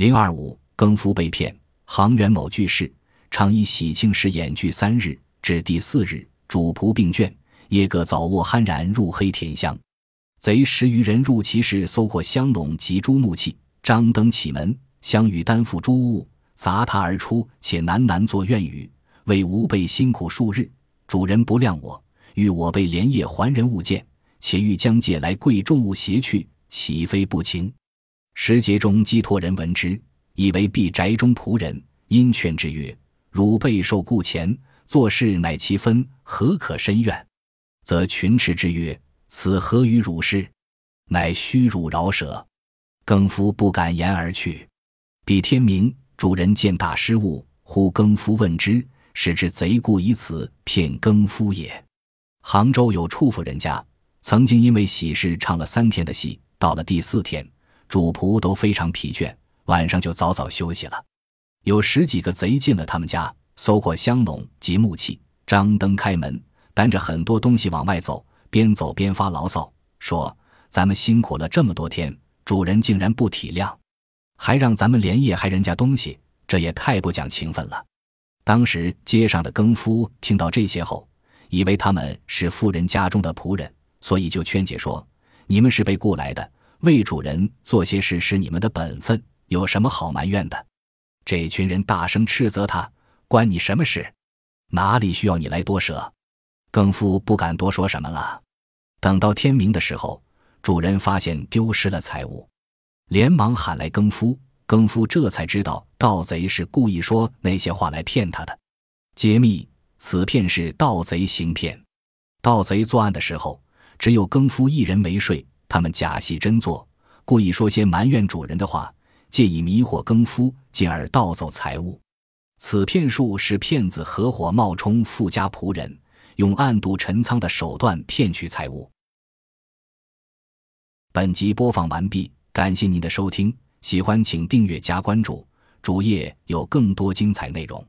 零二五，更夫被骗。行元某句事，常以喜庆时演剧三日，至第四日，主仆并倦，夜各早卧酣然入黑田乡。贼十余人入其室，搜获香笼及诸木器。张灯启门，相与担负诸物，砸他而出，且喃喃作怨语，为吾辈辛苦数日，主人不谅我，欲我辈连夜还人物件，且欲将借来贵重物携去，岂非不情？时节中寄托人闻之。以为必宅中仆人，因劝之曰：“汝备受雇钱，做事乃其分，何可深怨？”则群斥之曰：“此何与汝事？乃虚辱饶舌。”更夫不敢言而去。彼天明，主人见大失误，呼更夫问之，使之贼故以此骗更夫也。杭州有处妇人家，曾经因为喜事唱了三天的戏，到了第四天，主仆都非常疲倦。晚上就早早休息了。有十几个贼进了他们家，搜过香笼及木器，张灯开门，担着很多东西往外走，边走边发牢骚，说：“咱们辛苦了这么多天，主人竟然不体谅，还让咱们连夜害人家东西，这也太不讲情分了。”当时街上的更夫听到这些后，以为他们是富人家中的仆人，所以就劝解说：“你们是被雇来的，为主人做些事是你们的本分。”有什么好埋怨的？这群人大声斥责他：“关你什么事？哪里需要你来多舍？”更夫不敢多说什么了。等到天明的时候，主人发现丢失了财物，连忙喊来更夫。更夫这才知道盗贼是故意说那些话来骗他的。揭秘：此骗是盗贼行骗。盗贼作案的时候，只有更夫一人没睡，他们假戏真做，故意说些埋怨主人的话。借以迷惑更夫，进而盗走财物。此骗术是骗子合伙冒充富家仆人，用暗度陈仓的手段骗取财物。本集播放完毕，感谢您的收听，喜欢请订阅加关注，主页有更多精彩内容。